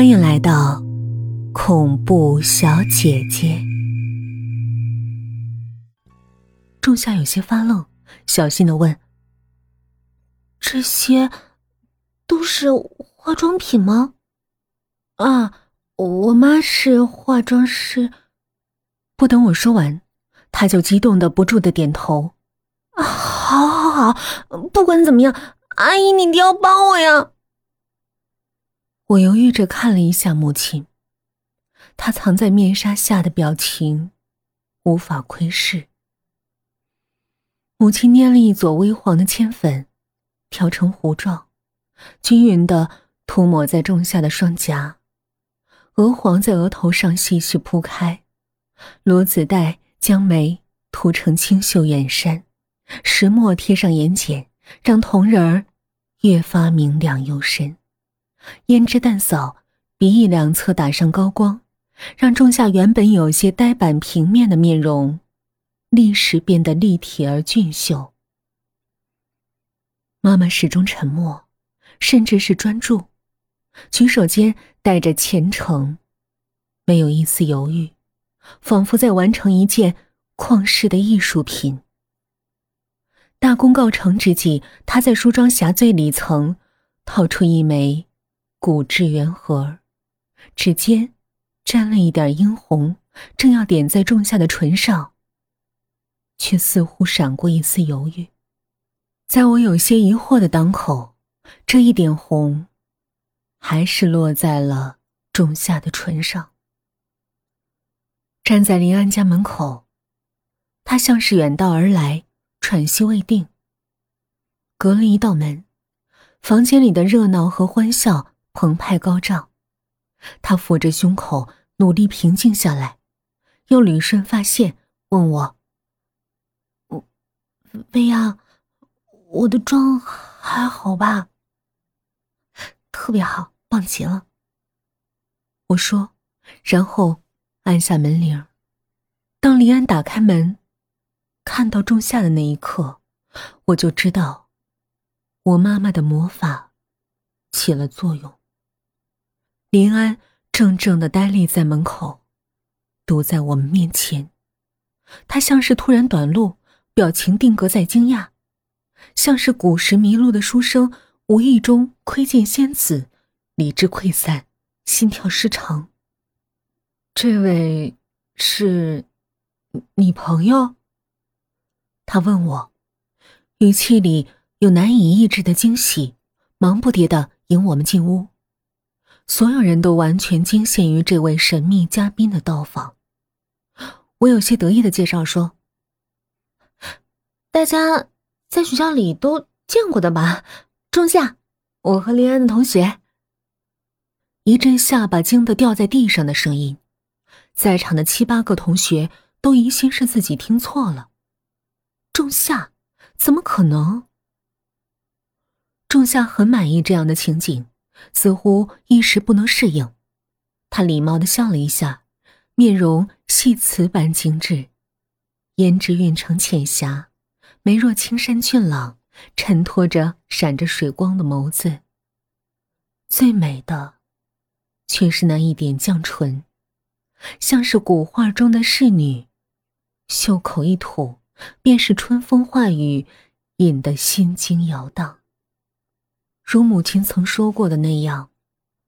欢迎来到恐怖小姐姐。仲夏有些发愣，小心的问：“这些都是化妆品吗？”“啊，我妈是化妆师。”不等我说完，他就激动的不住的点头：“啊，好，好，好！不管怎么样，阿姨，你一定要帮我呀！”我犹豫着看了一下母亲，她藏在面纱下的表情无法窥视。母亲捏了一撮微黄的铅粉，调成糊状，均匀的涂抹在仲夏的双颊，鹅黄在额头上细细铺开，罗子带将眉涂成清秀眼山，石墨贴上眼睑，让瞳仁儿越发明亮幽深。胭脂淡扫，鼻翼两侧打上高光，让仲夏原本有些呆板平面的面容，立时变得立体而俊秀。妈妈始终沉默，甚至是专注，举手间带着虔诚，没有一丝犹豫，仿佛在完成一件旷世的艺术品。大功告成之际，她在梳妆匣最里层掏出一枚。骨质圆盒，指尖沾了一点殷红，正要点在仲夏的唇上，却似乎闪过一丝犹豫。在我有些疑惑的当口，这一点红，还是落在了仲夏的唇上。站在林安家门口，他像是远道而来，喘息未定。隔了一道门，房间里的热闹和欢笑。澎湃高涨，他抚着胸口，努力平静下来，又捋顺发线，问我：“我，薇娅，我的妆还好吧？”“特别好，棒极了。”我说，然后按下门铃。当林安打开门，看到仲夏的那一刻，我就知道，我妈妈的魔法起了作用。林安怔怔的呆立在门口，堵在我们面前。他像是突然短路，表情定格在惊讶，像是古时迷路的书生无意中窥见仙子，理智溃散，心跳失常。这位是你朋友？他问我，语气里有难以抑制的惊喜，忙不迭的引我们进屋。所有人都完全惊羡于这位神秘嘉宾的到访。我有些得意的介绍说：“大家在学校里都见过的吧？仲夏，我和林安的同学。”一阵下巴惊得掉在地上的声音，在场的七八个同学都疑心是自己听错了。仲夏，怎么可能？仲夏很满意这样的情景。似乎一时不能适应，他礼貌的笑了一下，面容细瓷般精致，胭脂晕成浅霞，眉若青山俊朗，衬托着闪着水光的眸子。最美的，却是那一点绛唇，像是古画中的仕女，袖口一吐，便是春风化雨，引得心惊摇荡。如母亲曾说过的那样，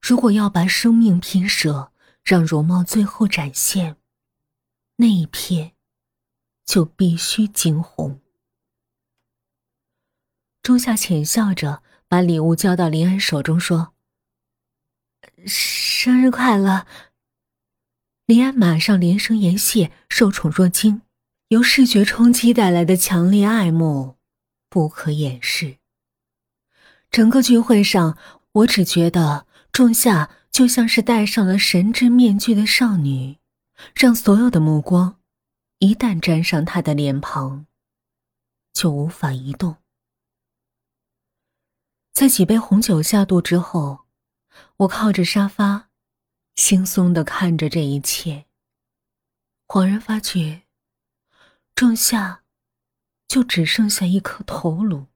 如果要把生命拼舍，让容貌最后展现，那一片，就必须惊鸿。仲夏浅笑着把礼物交到林安手中，说：“生日快乐。”林安马上连声言谢，受宠若惊，由视觉冲击带来的强烈爱慕，不可掩饰。整个聚会上，我只觉得仲夏就像是戴上了神之面具的少女，让所有的目光一旦沾上她的脸庞，就无法移动。在几杯红酒下肚之后，我靠着沙发，轻松的看着这一切，恍然发觉，仲夏就只剩下一颗头颅。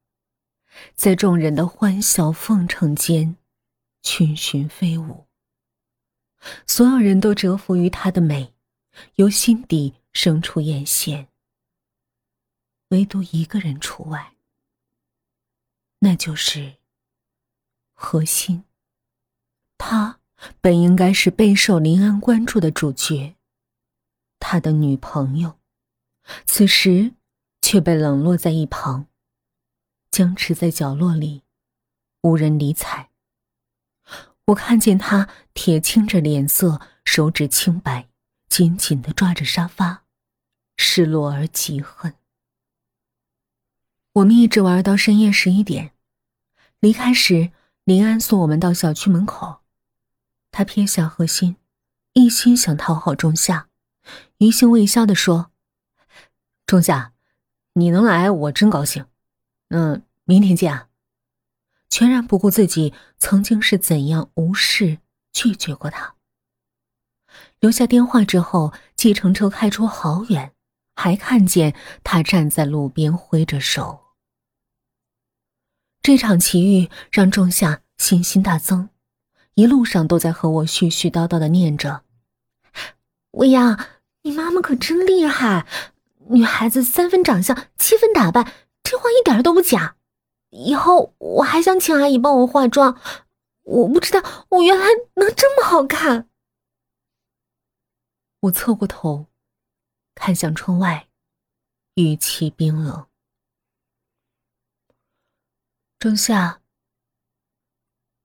在众人的欢笑奉承间，群群飞舞。所有人都折服于她的美，由心底生出艳羡。唯独一个人除外，那就是何心。他本应该是备受林安关注的主角，他的女朋友，此时却被冷落在一旁，僵持在角落里，无人理睬。我看见他铁青着脸色，手指清白，紧紧的抓着沙发，失落而极恨。我们一直玩到深夜十一点，离开时，林安送我们到小区门口。他撇下何心，一心想讨好仲夏，余兴未消的说：“仲夏，你能来，我真高兴。嗯，明天见啊。”全然不顾自己曾经是怎样无视拒绝过他。留下电话之后，计程车开出好远，还看见他站在路边挥着手。这场奇遇让仲夏信心大增，一路上都在和我絮絮叨叨的念着：“未央，你妈妈可真厉害，女孩子三分长相，七分打扮，这话一点都不假。以后我还想请阿姨帮我化妆，我不知道我原来能这么好看。”我侧过头，看向窗外，语气冰冷。仲夏，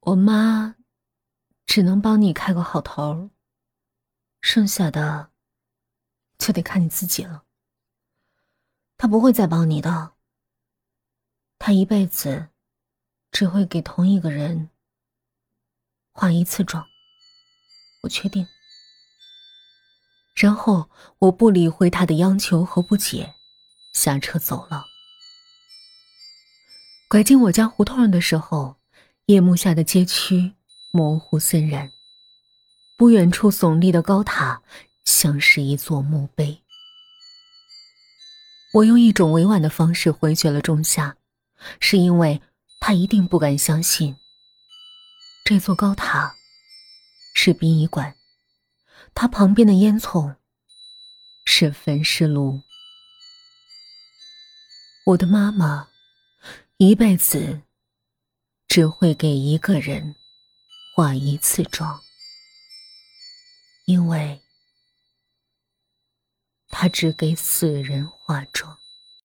我妈只能帮你开个好头，剩下的就得看你自己了。她不会再帮你的，他一辈子只会给同一个人化一次妆，我确定。然后我不理会他的央求和不解，下车走了。拐进我家胡同的时候，夜幕下的街区模糊森然。不远处耸立的高塔像是一座墓碑。我用一种委婉的方式回绝了仲夏，是因为他一定不敢相信这座高塔是殡仪馆，它旁边的烟囱是焚尸炉。我的妈妈。一辈子只会给一个人化一次妆，因为他只给死人化妆。